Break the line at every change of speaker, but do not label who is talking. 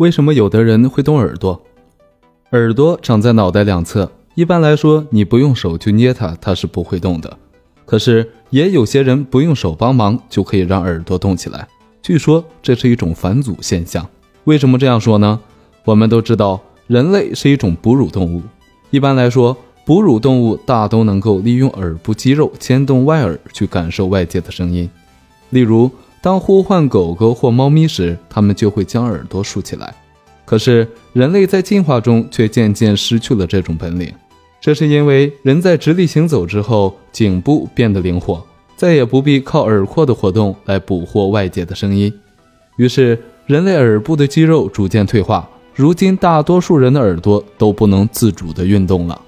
为什么有的人会动耳朵？耳朵长在脑袋两侧，一般来说，你不用手去捏它，它是不会动的。可是也有些人不用手帮忙就可以让耳朵动起来，据说这是一种返祖现象。为什么这样说呢？我们都知道，人类是一种哺乳动物，一般来说，哺乳动物大都能够利用耳部肌肉牵动外耳去感受外界的声音。例如，当呼唤狗狗或猫咪时，它们就会将耳朵竖起来。可是，人类在进化中却渐渐失去了这种本领。这是因为人在直立行走之后，颈部变得灵活，再也不必靠耳廓的活动来捕获外界的声音。于是，人类耳部的肌肉逐渐退化，如今大多数人的耳朵都不能自主地运动了。